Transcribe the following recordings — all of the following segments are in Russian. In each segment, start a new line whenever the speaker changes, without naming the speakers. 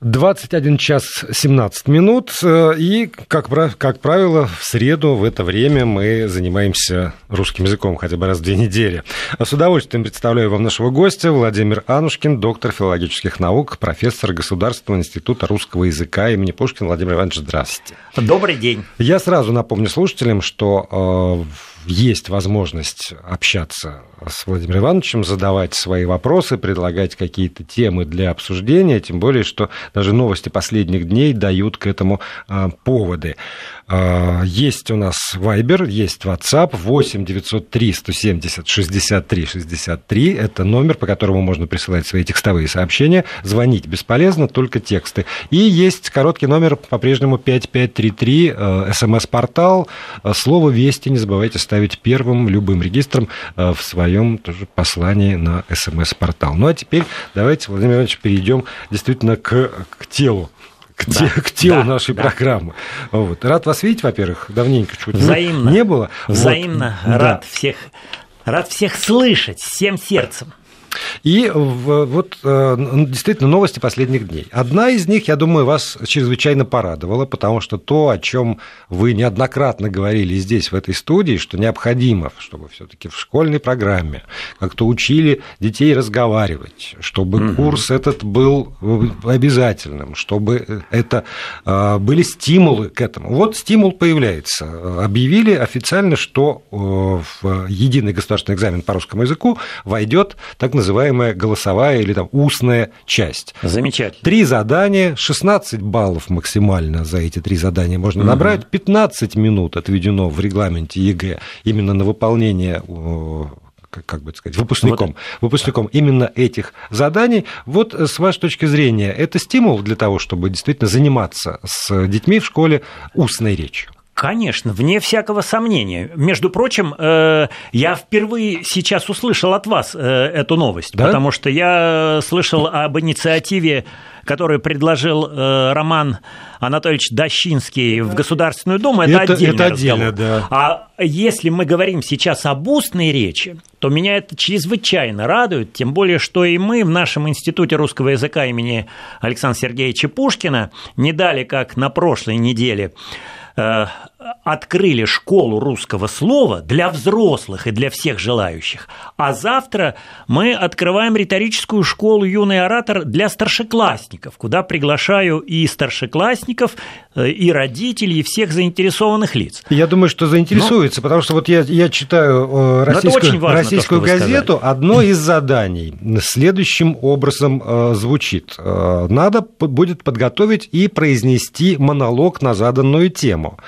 21 час 17 минут. Э, и, как, как правило, в среду в это время мы занимаемся русским языком хотя бы раз в две недели. С удовольствием представляю вам нашего гостя Владимир Анушкин, доктор филологических наук, профессор Государственного института русского языка имени Пушкина. Владимир Иванович, здравствуйте.
Добрый день.
Я сразу напомню слушателям, что э, есть возможность общаться с Владимиром Ивановичем, задавать свои вопросы, предлагать какие-то темы для обсуждения, тем более, что даже новости последних дней дают к этому а, поводы. А, есть у нас Viber, есть WhatsApp 8 903 170 63 63. Это номер, по которому можно присылать свои текстовые сообщения. Звонить бесполезно, только тексты. И есть короткий номер по-прежнему 5533, э, смс-портал. Слово «Вести» не забывайте ставить первым любым регистром э, в своем тоже послании на смс-портал. Ну а теперь давайте, Владимир Иванович, перейдем действительно к, к телу к, да, те, к телу да, нашей да. программы. Вот. Рад вас видеть, во-первых, давненько чего-то
Взаимно.
не было.
Взаимно. Вот. Рад да. всех рад всех слышать всем сердцем.
И вот э, действительно новости последних дней. Одна из них, я думаю, вас чрезвычайно порадовала, потому что то, о чем вы неоднократно говорили здесь, в этой студии, что необходимо, чтобы все-таки в школьной программе как-то учили детей разговаривать, чтобы угу. курс этот был обязательным, чтобы это э, были стимулы к этому. Вот стимул появляется. Объявили официально, что э, в единый государственный экзамен по русскому языку войдет так называемый называемая голосовая или там устная часть.
Замечательно.
Три задания, 16 баллов максимально за эти три задания можно угу. набрать, 15 минут отведено в регламенте ЕГЭ именно на выполнение как бы сказать, выпускником, вот. выпускником именно этих заданий. Вот с вашей точки зрения, это стимул для того, чтобы действительно заниматься с детьми в школе устной речью?
Конечно, вне всякого сомнения. Между прочим, э, я впервые сейчас услышал от вас э, эту новость, да? потому что я слышал об инициативе, которую предложил э, Роман Анатольевич Дощинский в Государственную Думу. Это, это отдельный это отдельно, да. А если мы говорим сейчас об устной речи, то меня это чрезвычайно радует, тем более, что и мы в нашем Институте русского языка имени Александра Сергеевича Пушкина не дали, как на прошлой неделе, Э, открыли школу русского слова для взрослых и для всех желающих. А завтра мы открываем риторическую школу «Юный оратор» для старшеклассников, куда приглашаю и старшеклассников, э, и родителей, и всех заинтересованных лиц.
Я думаю, что заинтересуется, Но... потому что вот я, я читаю э, российскую, важно, российскую то, газету, одно из заданий следующим образом звучит. Надо будет подготовить и произнести монолог на заданную тему тему.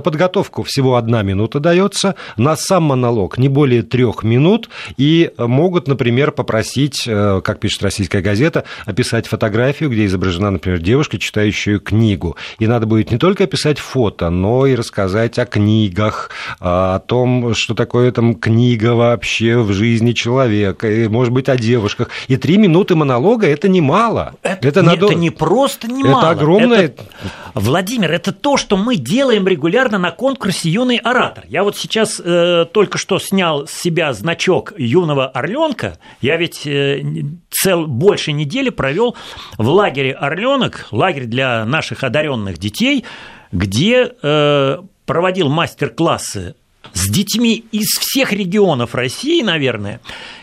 На подготовку всего одна минута дается, на сам монолог не более трех минут, и могут, например, попросить, э, как пишет российская газета, описать фотографию, где изображена, например, девушка, читающая книгу. И надо будет не только описать фото, но и рассказать о книгах, о том, что такое там книга вообще в жизни человека, и, может быть, о девушках. И три минуты монолога – это немало.
Это, это, надо... это не просто немало.
Это огромное... Это...
Владимир, это то, что мы делаем делаем регулярно на конкурсе «Юный оратор». Я вот сейчас э, только что снял с себя значок юного орленка. Я ведь э, цел, больше недели провел в лагере «Орленок», лагерь для наших одаренных детей, где э, проводил мастер-классы с детьми из всех регионов России, наверное.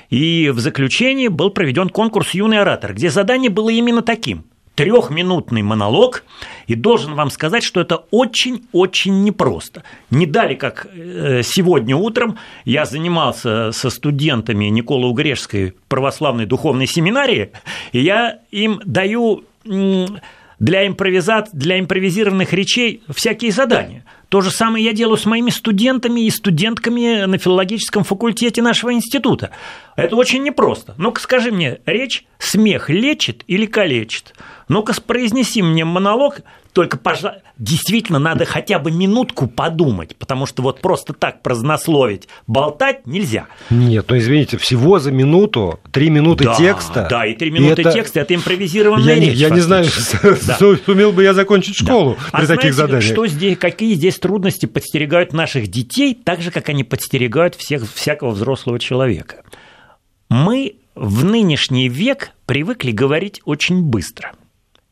И в заключении был проведен конкурс «Юный оратор», где задание было именно таким – трехминутный монолог, и должен вам сказать, что это очень-очень непросто. Не дали, как э, сегодня утром я занимался со студентами Николы Угрешской православной духовной семинарии, и я им даю для, импровизат, для импровизированных речей всякие задания. То же самое я делаю с моими студентами и студентками на филологическом факультете нашего института. Это очень непросто. Ну-ка скажи мне, речь смех лечит или калечит? Ну-ка произнеси мне монолог, только, пожалуйста, действительно надо хотя бы минутку подумать, потому что вот просто так празднословить, болтать нельзя.
Нет, ну извините, всего за минуту, три минуты да, текста.
Да, и три минуты это... текста – это импровизированная
я,
речь.
Я не знаю, да. сумел бы я закончить школу да. при а таких знаете, заданиях.
Что здесь, какие здесь трудности подстерегают наших детей, так же, как они подстерегают всех, всякого взрослого человека? Мы в нынешний век привыкли говорить очень быстро –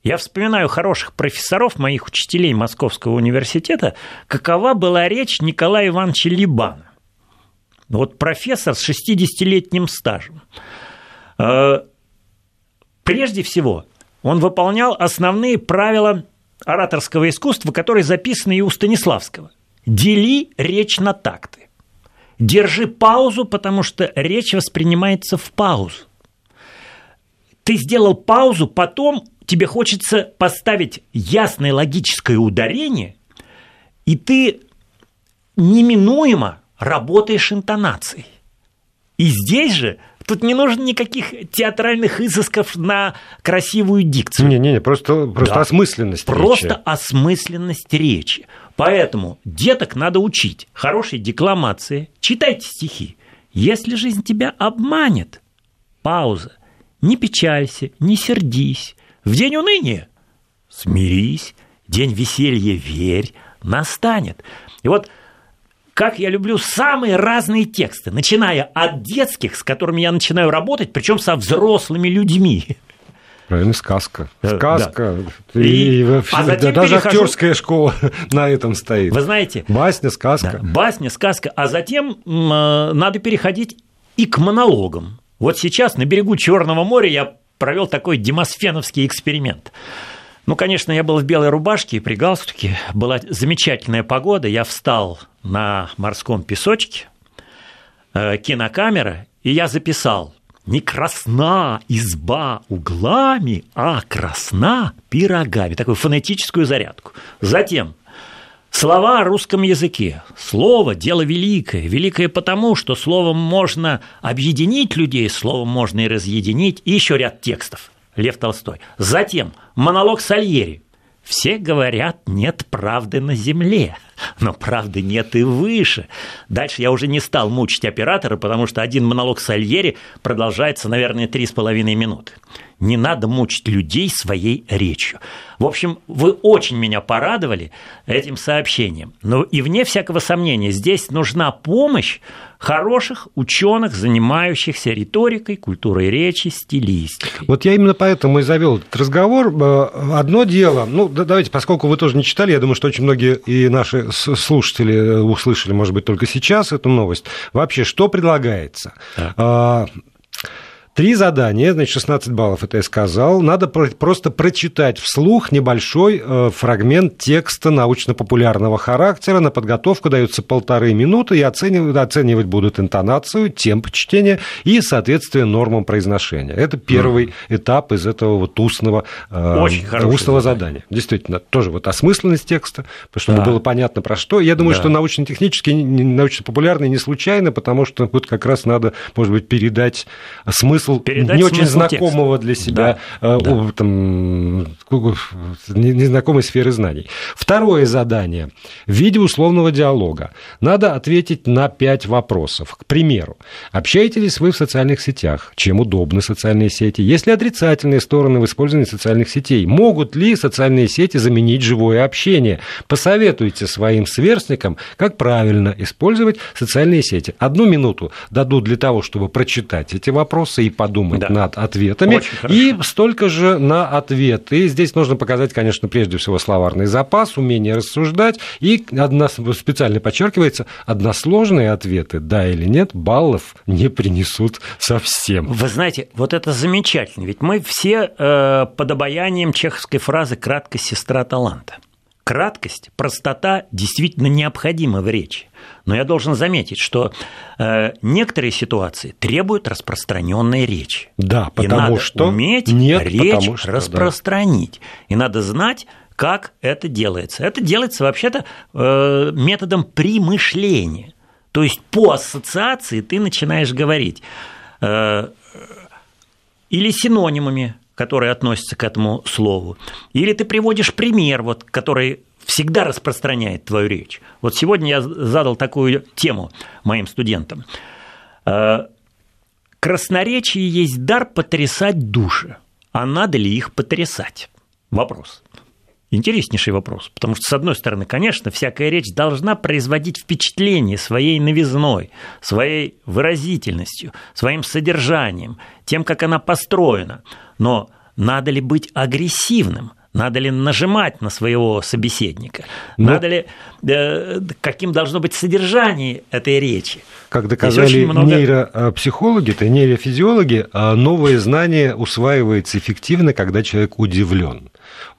Я вспоминаю хороших профессоров, моих учителей Московского университета, какова была речь Николая Ивановича Либана. Вот профессор с 60-летним стажем. Э, прежде всего, он выполнял основные правила ораторского искусства, которые записаны и у Станиславского. Дели речь на такты. Держи паузу, потому что речь воспринимается в паузу. Ты сделал паузу, потом тебе хочется поставить ясное логическое ударение, и ты неминуемо работаешь интонацией. И здесь же Тут не нужно никаких театральных изысков на красивую дикцию.
Не-не-не, просто, просто да. осмысленность
Просто речи. осмысленность речи. Поэтому деток надо учить хорошей декламации. Читайте стихи. Если жизнь тебя обманет, пауза. Не печалься, не сердись. В день уныния смирись, день веселья верь, настанет. И вот как я люблю самые разные тексты, начиная от детских, с которыми я начинаю работать, причем со взрослыми людьми.
Правильно, сказка. Э, сказка. Да. И, и а затем даже перехожу... актерская школа на этом стоит.
Вы знаете.
Басня, сказка.
Да, басня, сказка. А затем э, надо переходить и к монологам. Вот сейчас на берегу Черного моря я провел такой демосфеновский эксперимент. Ну, конечно, я был в белой рубашке и при галстуке. Была замечательная погода. Я встал на морском песочке, э, кинокамера, и я записал не красна изба углами, а красна пирогами. Такую фонетическую зарядку. Затем Слова о русском языке. Слово – дело великое. Великое потому, что словом можно объединить людей, словом можно и разъединить. И еще ряд текстов. Лев Толстой. Затем монолог Сальери. Все говорят, нет правды на земле, но правды нет и выше. Дальше я уже не стал мучить оператора, потому что один монолог Сальери продолжается, наверное, три с половиной минуты. Не надо мучить людей своей речью. В общем, вы очень меня порадовали этим сообщением. Но и вне всякого сомнения, здесь нужна помощь хороших ученых, занимающихся риторикой, культурой речи, стилистикой.
Вот я именно поэтому и завел этот разговор. Э, одно дело, ну давайте, поскольку вы тоже не читали, я думаю, что очень многие и наши слушатели э, услышали, может быть, только сейчас эту новость. Вообще, что предлагается? Да. Три задания, значит, 16 баллов, это я сказал. Надо просто прочитать вслух небольшой э, фрагмент текста научно-популярного характера. На подготовку даются полторы минуты, и оценивать, оценивать будут интонацию, темп чтения и соответствие нормам произношения. Это первый mm. этап из этого вот устного, э, устного задания. Действительно, тоже вот осмысленность текста, чтобы да. было понятно про что. Я думаю, да. что научно-технический, научно-популярный не случайно, потому что вот как раз надо, может быть, передать смысл смысл Передать не очень знакомого текста. для себя, да. Э, да. Там, незнакомой сферы знаний. Второе задание. В виде условного диалога надо ответить на пять вопросов. К примеру, общаетесь ли вы в социальных сетях? Чем удобны социальные сети? Есть ли отрицательные стороны в использовании социальных сетей? Могут ли социальные сети заменить живое общение? Посоветуйте своим сверстникам, как правильно использовать социальные сети. Одну минуту дадут для того, чтобы прочитать эти вопросы и подумать да. над ответами, и столько же на ответы. И здесь нужно показать, конечно, прежде всего словарный запас, умение рассуждать, и одна, специально подчеркивается, односложные ответы, да или нет, баллов не принесут совсем.
Вы знаете, вот это замечательно, ведь мы все э, под обаянием чеховской фразы «краткость сестра таланта». Краткость, простота действительно необходима в речи. Но я должен заметить, что э, некоторые ситуации требуют распространенной речи.
Да, потому
и надо
что
уметь
нет,
речь что, распространить. Да. И надо знать, как это делается. Это делается вообще-то э, методом примышления. То есть по ассоциации ты начинаешь говорить э, или синонимами, которые относятся к этому слову, или ты приводишь пример, вот, который всегда распространяет твою речь. Вот сегодня я задал такую тему моим студентам. Э, красноречие есть дар потрясать души. А надо ли их потрясать? Вопрос. Интереснейший вопрос, потому что, с одной стороны, конечно, всякая речь должна производить впечатление своей новизной, своей выразительностью, своим содержанием, тем, как она построена. Но надо ли быть агрессивным, надо ли нажимать на своего собеседника? Но... Ну, надо ли э, каким должно быть содержание этой речи?
Как доказали много... нейропсихологи, то нейрофизиологи, а новое знание усваивается эффективно, когда человек удивлен.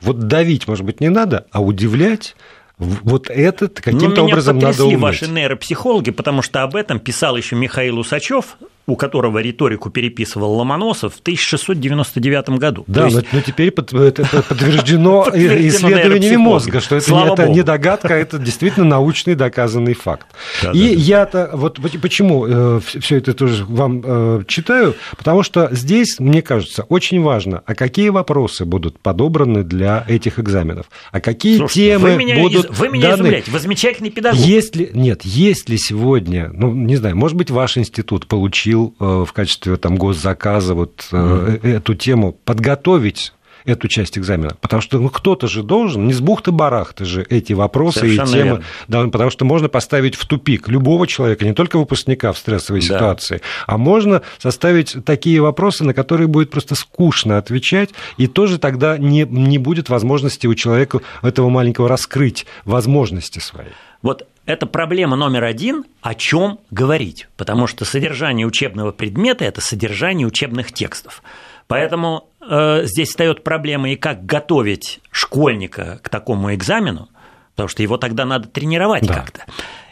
Вот давить, может быть, не надо, а удивлять вот это каким-то образом надо уметь.
ваши нейропсихологи, потому что об этом писал еще Михаил Усачев у которого риторику переписывал Ломоносов в 1699 году.
Да, есть... но, но теперь под, это подтверждено исследованиями мозга, что это, это не догадка, а это действительно научный доказанный факт. Да, и да, я-то вот почему э, все это тоже вам э, читаю, потому что здесь, мне кажется, очень важно, а какие вопросы будут подобраны для этих экзаменов, а какие Слушайте, темы вы меня, будут
Вы меня даны. изумляете, вы замечательный педагог.
Есть ли, нет, есть ли сегодня, ну, не знаю, может быть, ваш институт получил попросил э, в качестве там, госзаказа вот mm-hmm. эту тему подготовить эту часть экзамена. Потому что ну, кто-то же должен, не с бухты-барахты же эти вопросы Совершенно и темы. Да, потому что можно поставить в тупик любого человека, не только выпускника в стрессовой да. ситуации, а можно составить такие вопросы, на которые будет просто скучно отвечать, и тоже тогда не, не будет возможности у человека этого маленького раскрыть возможности свои.
Вот это проблема номер один, о чем говорить, потому что содержание учебного предмета – это содержание учебных текстов. Поэтому э, здесь встает проблема и как готовить школьника к такому экзамену, потому что его тогда надо тренировать да. как-то.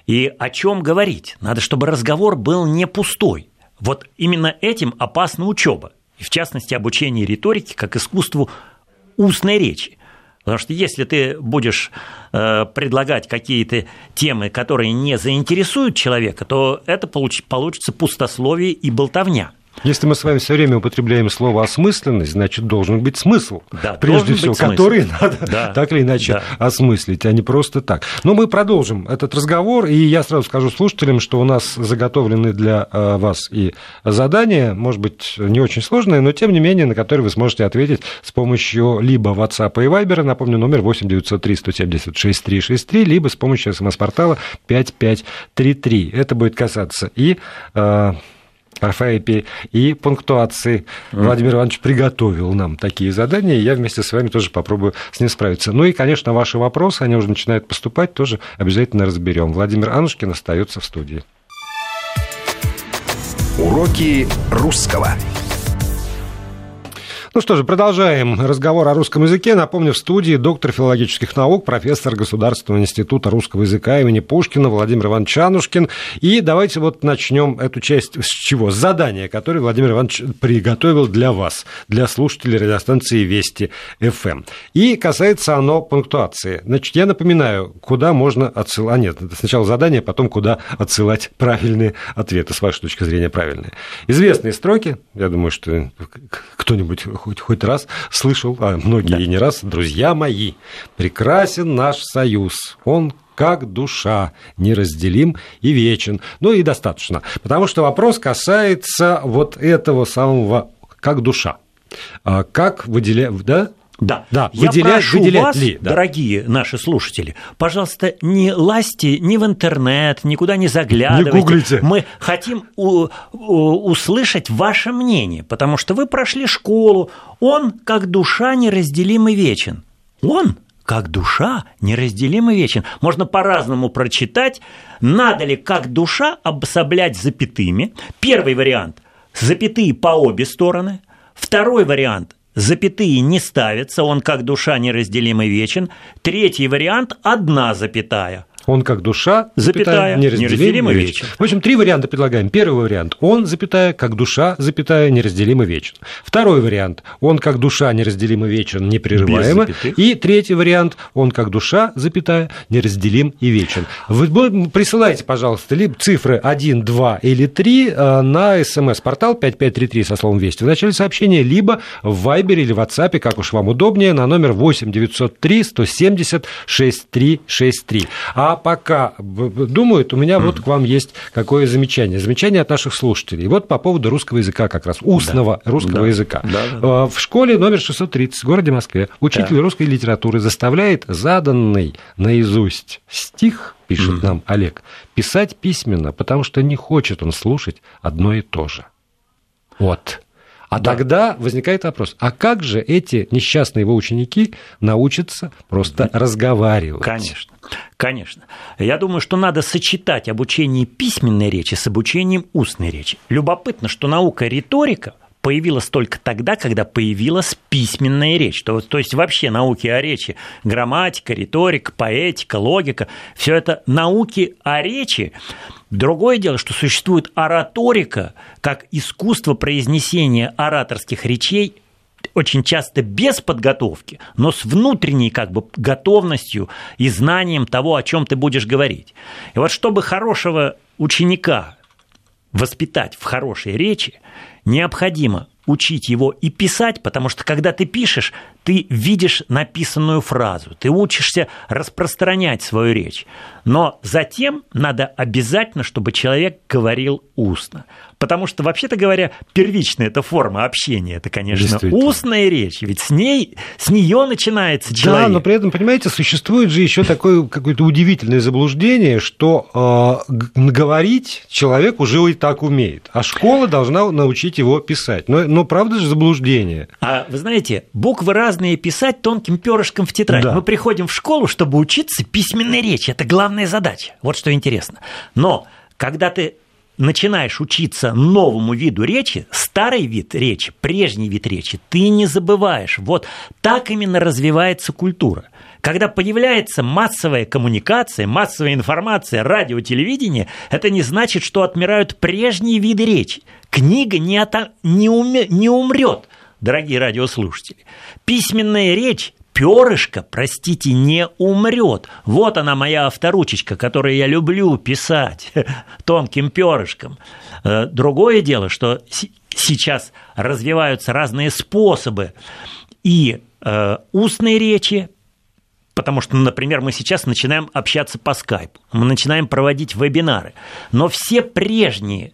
И о чем говорить? Надо, чтобы разговор был не пустой. Вот именно этим опасна учеба, и в частности обучение риторики как искусству устной речи. Потому что если ты будешь э, предлагать какие-то темы, которые не заинтересуют человека, то это получится пустословие и болтовня.
Если мы с вами все время употребляем слово осмысленность, значит, должен быть смысл. Да, прежде всего, который смысл. надо да. так или иначе да. осмыслить, а не просто так. Но мы продолжим этот разговор, и я сразу скажу слушателям, что у нас заготовлены для э, вас и задания, может быть, не очень сложные, но тем не менее, на которые вы сможете ответить с помощью либо WhatsApp и Viber, напомню, номер 8 903 170 6363, либо с помощью смс-портала 5533. Это будет касаться и э, орфоэпии и пунктуации. Mm. Владимир Иванович приготовил нам такие задания, и я вместе с вами тоже попробую с ним справиться. Ну и, конечно, ваши вопросы, они уже начинают поступать, тоже обязательно разберем. Владимир Анушкин остается в студии.
Уроки русского.
Ну что же, продолжаем разговор о русском языке. Напомню, в студии доктор филологических наук, профессор Государственного института русского языка имени Пушкина Владимир Иванович Чанушкин. И давайте вот начнем эту часть с чего? С задания, которое Владимир Иванович приготовил для вас, для слушателей радиостанции Вести ФМ. И касается оно пунктуации. Значит, я напоминаю, куда можно отсылать... А нет, сначала задание, потом куда отсылать правильные ответы, с вашей точки зрения правильные. Известные строки, я думаю, что кто-нибудь хоть, хоть раз слышал, а многие да. не раз, друзья мои, прекрасен наш союз, он как душа, неразделим и вечен. Ну и достаточно, потому что вопрос касается вот этого самого как душа. А как выделять, да?
Да, да. Я выделять, прошу выделять вас, ли, да. дорогие наши слушатели, пожалуйста, не лазьте ни в интернет, никуда не заглядывайте. Не гуглите. Мы хотим у, у, услышать ваше мнение, потому что вы прошли школу. Он, как душа, неразделимый вечен. Он, как душа, неразделимый вечен. Можно по-разному прочитать. Надо ли, как душа, обособлять запятыми? Первый вариант – запятые по обе стороны. Второй вариант – запятые не ставятся, он как душа неразделимый вечен. Третий вариант – одна запятая –
он как душа, запятая, неразделим и вечен. В общем, три варианта предлагаем. Первый вариант – он, запятая, как душа, запятая, неразделим и вечен. Второй вариант – он как душа, неразделим и вечен, непрерываемо. И третий вариант – он как душа, запятая, неразделим и вечен. Вы присылайте, пожалуйста, либо цифры 1, 2 или 3 э, на смс-портал 5533 со словом «Вести» в начале сообщения, либо в Viber или WhatsApp, как уж вам удобнее, на номер 8 903 170 6363. А а пока думают, у меня вот к вам есть какое замечание. Замечание от наших слушателей. Вот по поводу русского языка как раз, устного да. русского да. языка. Да, да. В школе номер 630 в городе Москве учитель да. русской литературы заставляет заданный наизусть стих, пишет нам Олег, писать письменно, потому что не хочет он слушать одно и то же. Вот. А да. тогда возникает вопрос, а как же эти несчастные его ученики научатся просто разговаривать?
Конечно. Конечно. Я думаю, что надо сочетать обучение письменной речи с обучением устной речи. Любопытно, что наука риторика появилась только тогда, когда появилась письменная речь. То, то есть вообще науки о речи, грамматика, риторика, поэтика, логика, все это науки о речи. Другое дело, что существует ораторика как искусство произнесения ораторских речей очень часто без подготовки, но с внутренней как бы готовностью и знанием того, о чем ты будешь говорить. И вот чтобы хорошего ученика воспитать в хорошей речи, необходимо учить его и писать, потому что когда ты пишешь, ты видишь написанную фразу, ты учишься распространять свою речь. Но затем надо обязательно, чтобы человек говорил устно. Потому что, вообще-то говоря, первичная эта форма общения, это, конечно, устная речь, ведь с ней, с нее начинается человек.
Да, но при этом, понимаете, существует же еще такое какое-то удивительное заблуждение, что э, говорить человек уже и так умеет, а школа должна научить его писать. Но, но правда же заблуждение.
А вы знаете, буквы разные писать тонким перышком в тетрадь. Да. Мы приходим в школу, чтобы учиться письменной речи. Это главная задача. Вот что интересно. Но когда ты начинаешь учиться новому виду речи, старый вид речи, прежний вид речи, ты не забываешь. Вот так именно развивается культура. Когда появляется массовая коммуникация, массовая информация, радио, телевидение, это не значит, что отмирают прежние виды речи. Книга не, ото... не, уме... не умрет, дорогие радиослушатели. Письменная речь перышко, простите, не умрет. Вот она моя авторучечка, которую я люблю писать тонким перышком. Э, другое дело, что сейчас развиваются разные способы и э, устной речи, потому что, например, мы сейчас начинаем общаться по скайпу, мы начинаем проводить вебинары, но все прежние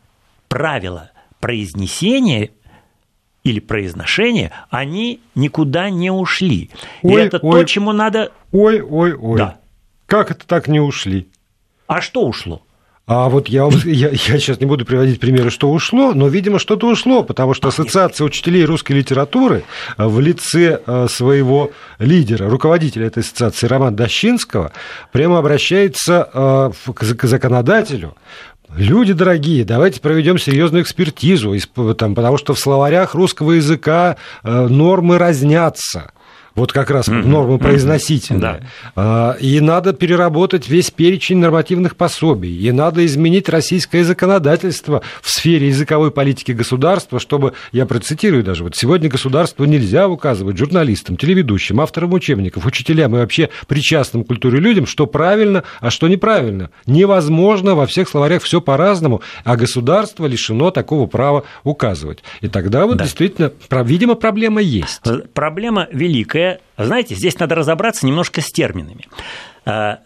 правила произнесения или произношения, они никуда не ушли. Ой, И это ой, то, чему надо...
Ой, ой, ой. Да. Как это так не ушли?
А что ушло?
А вот я, я, я сейчас не буду приводить примеры, что ушло, но, видимо, что-то ушло, потому что Ассоциация учителей русской литературы в лице э, своего лидера, руководителя этой ассоциации Романа Дощинского, прямо обращается э, к законодателю Люди дорогие, давайте проведем серьезную экспертизу, там, потому что в словарях русского языка э, нормы разнятся вот как раз mm-hmm. нормы произносительные. Mm-hmm. И надо переработать весь перечень нормативных пособий, и надо изменить российское законодательство в сфере языковой политики государства, чтобы, я процитирую даже, вот сегодня государству нельзя указывать журналистам, телеведущим, авторам учебников, учителям и вообще причастным к культуре людям, что правильно, а что неправильно. Невозможно, во всех словарях все по-разному, а государство лишено такого права указывать. И тогда вот да. действительно, видимо, проблема есть. Э,
проблема великая языке, знаете, здесь надо разобраться немножко с терминами. А,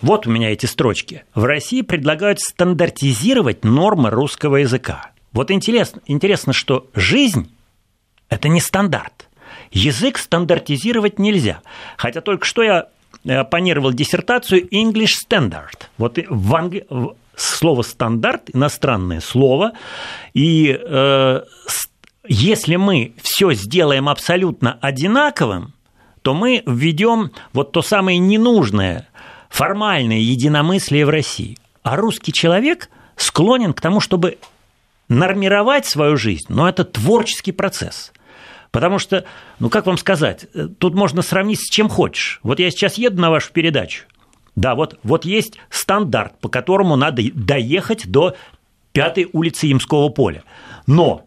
вот у меня эти строчки. В России предлагают стандартизировать нормы русского языка. Вот интересно, интересно, что жизнь – это не стандарт. Язык стандартизировать нельзя. Хотя только что я э, планировал диссертацию English Standard. Вот в Англи... слово стандарт иностранное слово, и э, если мы все сделаем абсолютно одинаковым, то мы введем вот то самое ненужное, формальное единомыслие в России. А русский человек склонен к тому, чтобы нормировать свою жизнь, но это творческий процесс. Потому что, ну как вам сказать, э, тут можно сравнить с чем хочешь. Вот я сейчас еду на вашу передачу. Да, вот, вот есть стандарт, по которому надо доехать до пятой улицы Ямского поля. Но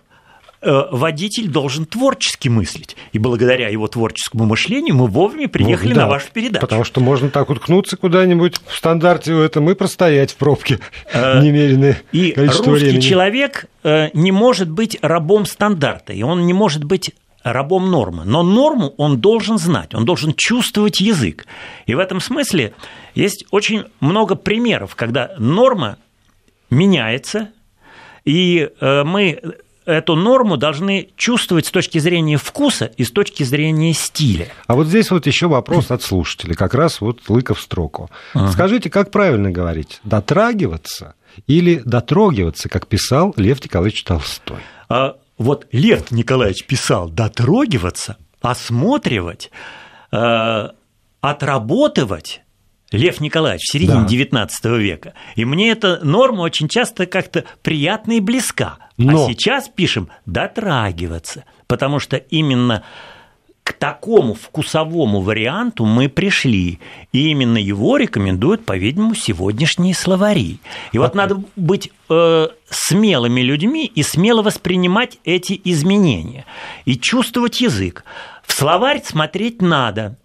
водитель должен творчески мыслить. И благодаря его творческому мышлению мы вовремя приехали ну, да, на вашу передачу.
Потому что можно так уткнуться куда-нибудь в стандарте этом и простоять в пробке э, немеренное
и количество русский времени. человек э, не может быть рабом стандарта, и он не может быть рабом нормы. Но норму он должен знать, он должен чувствовать язык. И в этом смысле есть очень много примеров, когда норма меняется, и мы эту норму должны чувствовать с точки зрения вкуса и с точки зрения стиля.
А вот здесь вот еще вопрос от слушателей, как раз вот лыка в строку. Ага. Скажите, как правильно говорить? Дотрагиваться или дотрогиваться, как писал Лев Николаевич Толстой?
А вот Лев Николаевич писал дотрогиваться, осматривать, э, отработывать. Лев Николаевич в середине да. Века. И мне эта норма очень часто как-то приятна и близка. А Но... А сейчас пишем дотрагиваться, потому что именно к такому вкусовому варианту мы пришли. И именно его рекомендуют, по-видимому, сегодняшние словари. И вот надо быть э, смелыми людьми и смело воспринимать эти изменения. И чувствовать язык. В словарь смотреть надо,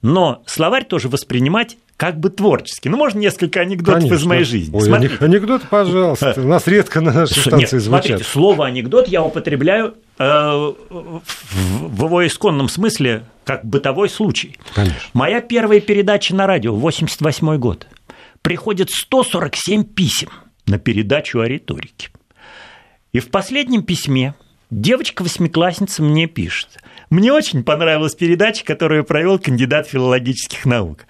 но словарь тоже воспринимать как бы творчески. Ну, можно несколько анекдотов Конечно. из моей жизни.
Ой, Смотрите. анекдот, пожалуйста. У нас редко на нашей станции Нет, звучат. Смотрите,
слово анекдот я употребляю э, в его исконном смысле как бытовой случай.
Конечно.
Моя первая передача на радио, 88 год. Приходит 147 писем на передачу о риторике. И в последнем письме девочка-восьмиклассница мне пишет. Мне очень понравилась передача, которую провел кандидат филологических наук.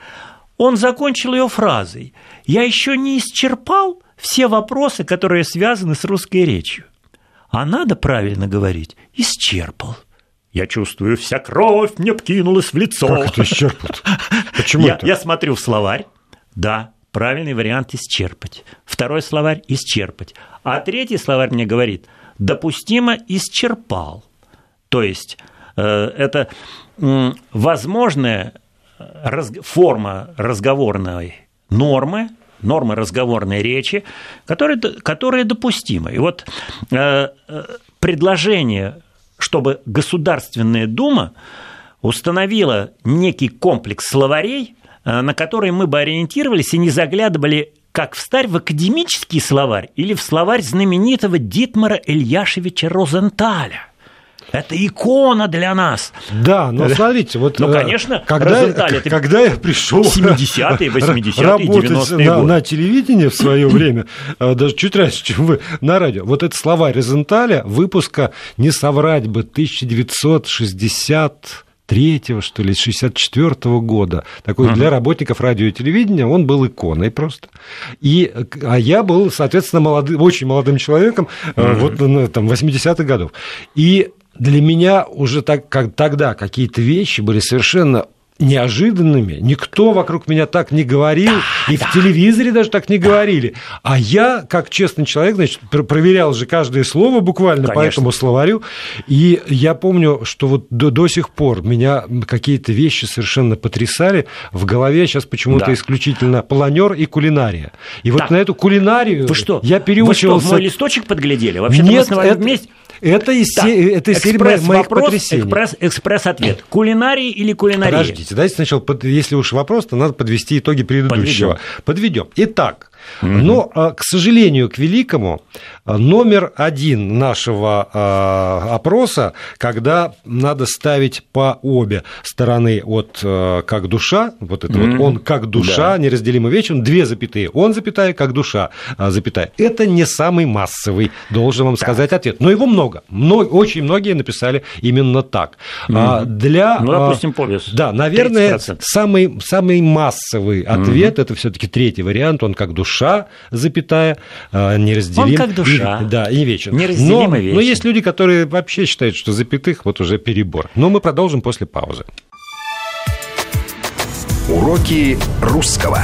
Он закончил ее фразой «Я еще не исчерпал все вопросы, которые связаны с русской речью». А надо правильно говорить «исчерпал». Я чувствую, вся кровь мне вкинулась в лицо.
Как это исчерпал? Почему
я,
это?
Я смотрю в словарь. Да, правильный вариант исчерпать. Второй словарь исчерпать. А третий словарь мне говорит допустимо исчерпал. То есть э, это э, возможная раз, форма разговорной нормы, нормы разговорной речи, которые, которые допустимы. И вот э, э, предложение, чтобы Государственная Дума установила некий комплекс словарей, э, на который мы бы ориентировались и не заглядывали как встарь в академический словарь или в словарь знаменитого Дитмара Ильяшевича Розенталя – это икона для нас.
Да, но смотрите, вот...
Ну, конечно,
когда, это когда я пришел
70-е, 80-е, работать 90-е
на, на телевидении в свое время, э, даже чуть раньше, чем вы на радио, вот этот словарь Розенталя выпуска, не соврать бы, 1960 третьего, что ли, 64 -го года. Такой uh-huh. для работников радио и телевидения он был иконой просто. И, а я был, соответственно, молодым, очень молодым человеком, uh-huh. вот ну, там, 80-х годов. И для меня уже так, как тогда какие-то вещи были совершенно неожиданными. Никто вокруг меня так не говорил, да, и да. в телевизоре даже так не да. говорили. А я, как честный человек, значит, проверял же каждое слово буквально Конечно. по этому словарю. И я помню, что вот до, до сих пор меня какие-то вещи совершенно потрясали. В голове сейчас почему-то да. исключительно планер и кулинария. И вот на эту кулинарию
Вы что?
я переучивался...
Вы что, мой листочек подглядели? Вообще-то
Нет, мы это... вместе... Это из, так, се... это из серии моих вопрос, потрясений.
Экспресс, экспресс-ответ. Кулинарий или кулинария?
Подождите, дайте сначала, если уж вопрос, то надо подвести итоги предыдущего. Подведем. Подведем. Итак, Угу. Но, а, к сожалению, к великому, а, номер один нашего а, опроса, когда надо ставить по обе стороны от как душа, вот это угу. вот он как душа, да. неразделимо вечен, две запятые, он запятая, как душа, запятая. Это не самый массовый, должен вам сказать ответ. Но его много. много очень многие написали именно так. Угу. Для,
ну, допустим, повес.
Да, наверное, самый, самый массовый ответ, угу. это все таки третий вариант, он как душа душа, запятая, а, неразделим. Он
как душа.
И, да, и вечен.
Неразделим
но,
и вечен.
Но есть люди, которые вообще считают, что запятых вот уже перебор. Но мы продолжим после паузы.
Уроки русского.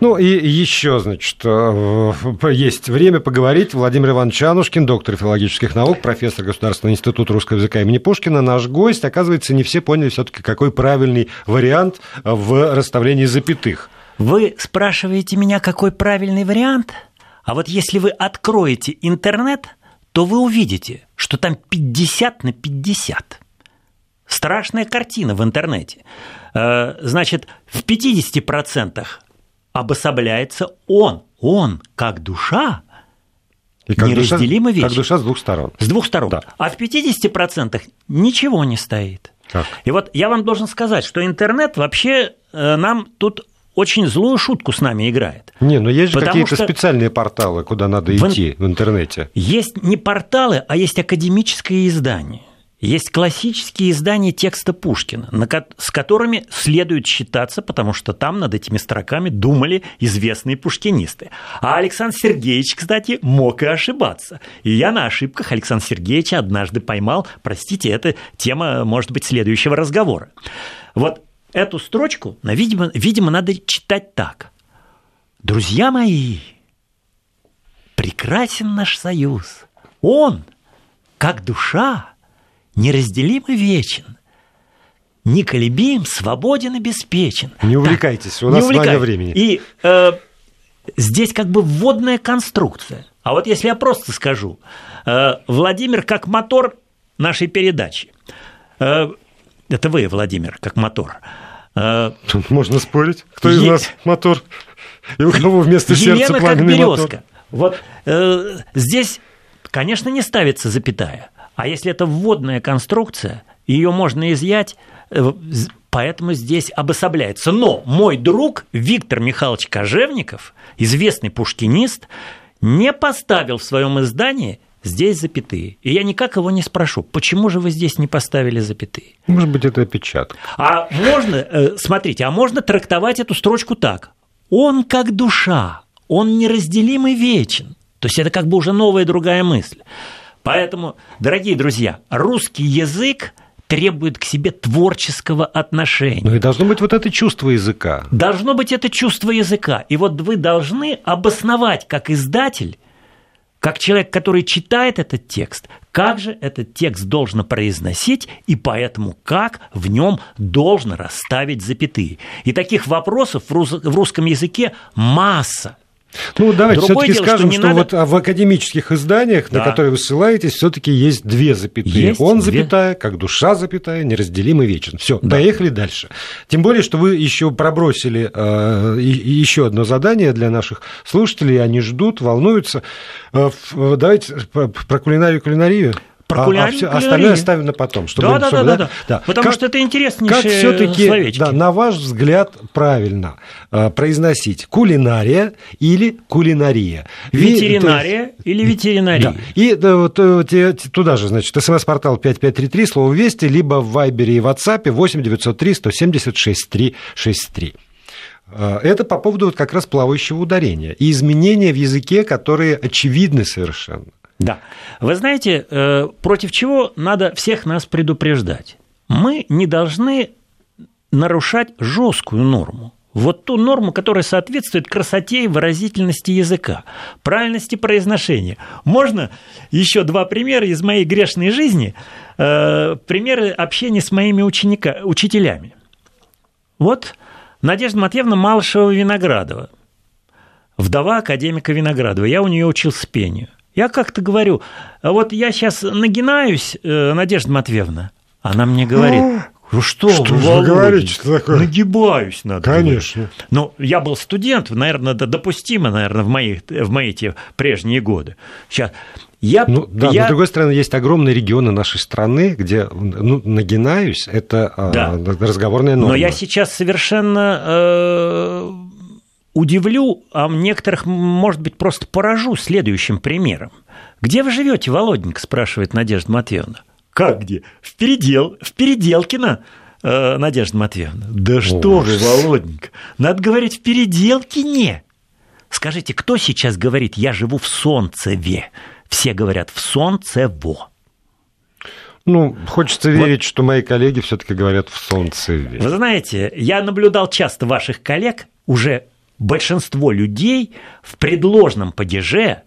Ну и еще, значит, э, есть время поговорить. Владимир Иванович Анушкин, доктор филологических наук, профессор Государственного института русского языка имени Пушкина, наш гость. Оказывается, не все поняли все-таки, какой правильный вариант в расставлении запятых.
Вы спрашиваете меня, какой правильный вариант? А вот если вы откроете интернет, то вы увидите, что там 50 на 50. Страшная картина в интернете. Э, значит, в 50% обособляется он, он как душа,
и как
неразделимо
душа, Как душа с двух сторон.
С двух сторон.
Да.
А в 50% ничего не стоит.
Как?
И вот я вам должен сказать, что интернет вообще э, нам тут очень злую шутку с нами играет.
Не, но есть же какие-то специальные порталы, куда надо в... идти в интернете.
Есть не порталы, а есть академическое издание. есть классические издания текста Пушкина, с которыми следует считаться, потому что там над этими строками думали известные пушкинисты. А Александр Сергеевич, кстати, мог и ошибаться. И я на ошибках Александра Сергеевича однажды поймал. Простите, это тема, может быть, следующего разговора. Вот эту строчку, видимо, видимо надо читать так. Друзья мои, прекрасен наш союз. Он, как душа, неразделим и вечен. Неколебим, свободен и беспечен.
Не увлекайтесь, так, у нас мало времени.
И э, здесь как бы вводная конструкция. А вот если я просто скажу, э, Владимир как мотор нашей передачи. Э, это вы, Владимир, как мотор.
Э, Тут можно спорить, кто из нас мотор, и у кого вместо сердца пламенный мотор.
Вот э, здесь, конечно, не ставится запятая. А если это вводная конструкция, ее можно изъять, э, поэтому здесь обособляется. Но мой друг Виктор Михайлович Кожевников, известный пушкинист, не поставил в своем издании здесь запятые. И я никак его не спрошу, почему же вы здесь не поставили запятые?
Может быть, это опечатка.
А можно, э, смотрите, а можно трактовать эту строчку так. Он как душа, он неразделимый вечен. То есть это как бы уже новая другая мысль. Поэтому, дорогие друзья, русский язык требует к себе творческого отношения.
Ну и должно быть вот это чувство языка.
Должно быть это чувство языка. И вот вы должны обосновать как издатель, как человек, который читает этот текст, как же этот текст должен произносить и поэтому как в нем должно расставить запятые. И таких вопросов в русском языке масса.
Ну, давайте все-таки скажем, что, что надо... вот в академических изданиях, да. на которые вы ссылаетесь, все-таки есть две запятые. Есть Он две... запятая, как душа запятая, неразделимый вечен. Все, да. поехали дальше. Тем более, что вы еще пробросили э, еще одно задание для наших слушателей. Они ждут, волнуются. Э, давайте про кулинарию кулинарию.
Про а, а все,
остальное оставим на потом.
Чтобы, да, да, чтобы, да, да, да, Потому как, что это интереснейшие
Как все-таки, да, на ваш взгляд, правильно э, произносить кулинария или кулинария?
Ветеринария Ви, или ветеринария? Да.
И да, вот, э, туда же, значит, смс-портал 5533, слово «Вести», либо в Вайбере и WhatsApp 8 903 170 6363. Это по поводу вот как раз плавающего ударения и изменения в языке, которые очевидны совершенно.
Да. Вы знаете, э, против чего надо всех нас предупреждать? Мы не должны нарушать жесткую норму. Вот ту норму, которая соответствует красоте и выразительности языка, правильности произношения. Можно еще два примера из моей грешной жизни, э, примеры общения с моими ученика, учителями. Вот Надежда Матвеевна Малышева-Виноградова, вдова академика Виноградова. Я у нее учился пению. Я как-то говорю, а вот я сейчас нагинаюсь, э, Надежда Матвеевна, она мне говорит, ну что,
что вы, вы говорите, что такое?
Нагибаюсь надо.
Конечно. Говорить.
Ну, я был студент, наверное, это допустимо, наверное, в мои, в мои те прежние годы. Сейчас.
Я, ну, да, я... но с другой стороны, есть огромные регионы нашей страны, где ну, нагинаюсь, это а, да. разговорная норма.
Но я сейчас совершенно э, удивлю, а некоторых, может быть, просто поражу следующим примером. «Где вы живете, Володенька?» – спрашивает Надежда Матвеевна. «Как где? В, передел, в Переделкино, э, Надежда Матвеевна». «Да что вы, Володенька, надо говорить в Переделкине». Скажите, кто сейчас говорит «я живу в Солнцеве»? Все говорят «в Солнцево».
Ну, хочется верить, вот. что мои коллеги все-таки говорят в Солнцеве.
Вы знаете, я наблюдал часто ваших коллег уже большинство людей в предложном падеже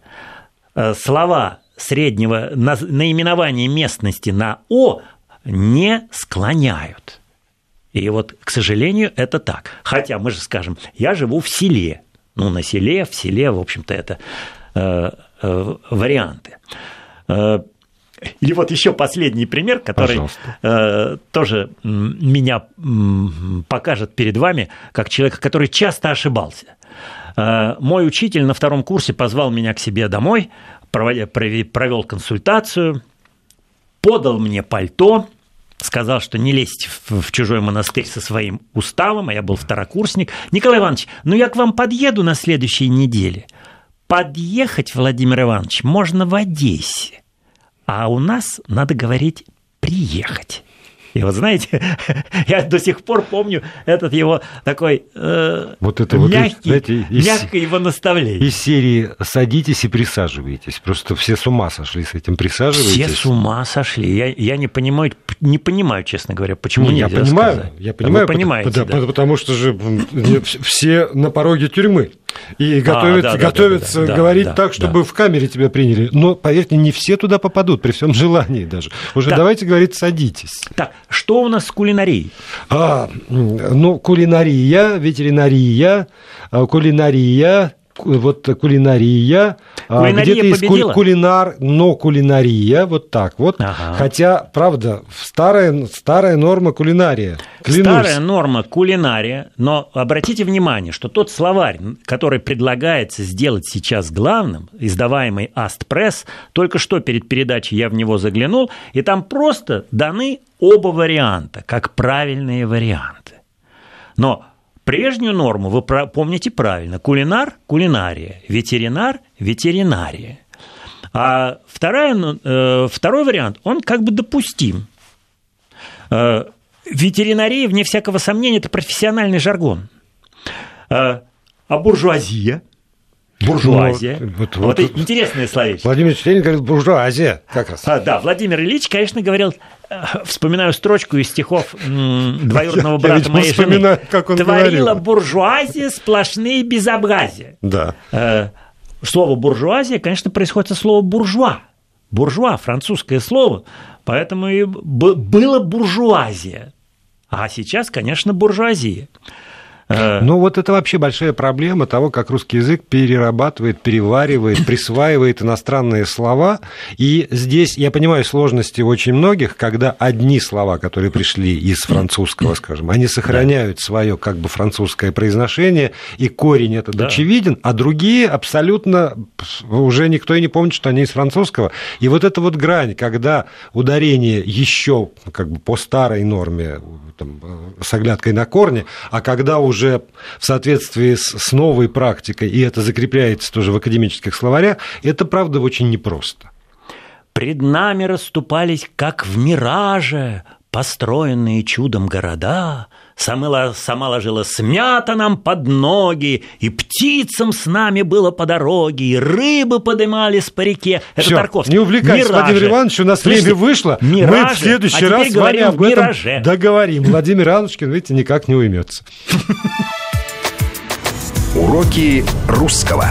э, слова среднего наименования местности на «о» не склоняют. И вот, к сожалению, это так. Хотя мы же скажем, я живу в селе. Ну, на селе, в селе, в общем-то, это э, э, варианты. Или вот еще последний пример, который э, тоже меня покажет перед вами, как человека, который часто ошибался. Э, мой учитель на втором курсе позвал меня к себе домой, провел консультацию, подал мне пальто, сказал, что не лезть в чужой монастырь со своим уставом, а я был второкурсник. Николай Иванович, ну я к вам подъеду на следующей неделе. Подъехать, Владимир Иванович, можно в Одессе. А у нас надо говорить приехать. И вот знаете, я до сих пор помню этот его такой э,
вот это
мягкий,
вот, знаете, из,
мягкое его наставление.
Из серии «Садитесь и присаживайтесь». Просто все с ума сошли с этим «присаживайтесь».
Все с ума сошли. Я, я не, понимаю, не понимаю, честно говоря, почему
не,
я
понимаю,
сказать.
Я понимаю,
Вы понимаете,
потому,
да.
потому, что же все на пороге тюрьмы. И готовятся, а, да, готовятся да, да, говорить да, так, чтобы да. в камере тебя приняли. Но, поверьте, не все туда попадут, при всем желании даже. Уже да. давайте говорить, садитесь.
Так, что у нас с кулинарией?
А, ну, кулинария, ветеринария, кулинария, вот кулинария,
кулинария
где-то есть
победила?
кулинар, но кулинария, вот так вот.
Ага.
Хотя, правда, старая, старая норма кулинария. Клянусь.
Старая норма кулинария, но обратите внимание, что тот словарь, который предлагается сделать сейчас главным, издаваемый Астпресс, только что перед передачей я в него заглянул, и там просто даны оба варианта, как правильные варианты. Но Прежнюю норму вы помните правильно. Кулинар – кулинария, ветеринар – ветеринария. А вторая, э, второй вариант, он как бы допустим. Э, ветеринария, вне всякого сомнения, это профессиональный жаргон. Э, а буржуазия – Буржуазия. Ну, вот, вот, вот интересное словечко.
Владимир Ильич говорит буржуазия, как раз.
А, да, Владимир Ильич, конечно, говорил, э, вспоминаю строчку из стихов двоюродного брата я, моей жены.
Как он
Творила
говорил.
буржуазия сплошные безобразия.
Да.
Э, слово буржуазия, конечно, происходит от слова буржуа. Буржуа, французское слово, поэтому и было буржуазия. А сейчас, конечно, буржуазия.
Ну, вот это вообще большая проблема того, как русский язык перерабатывает, переваривает, присваивает иностранные слова. И здесь, я понимаю, сложности очень многих, когда одни слова, которые пришли из французского, скажем, они сохраняют свое как бы французское произношение, и корень этот да. очевиден, а другие абсолютно уже никто и не помнит, что они из французского. И вот эта вот грань, когда ударение еще как бы по старой норме там, с оглядкой на корни, а когда уже в соответствии с, с новой практикой, и это закрепляется тоже в академических словарях, это, правда, очень непросто.
Пред нами расступались, как в мираже, построенные чудом города, Сама, сама ложила смята нам под ноги, и птицам с нами было по дороге, и рыбы подымались по реке. Это
Всё,
Тарковский.
Не увлекайся, Миражи. Владимир Иванович, у нас Слушайте, время вышло.
Миражи,
Мы в следующий
а
раз с вами об этом
мираже.
договорим. Владимир Ивановичкин, видите, никак не уймется.
Уроки русского.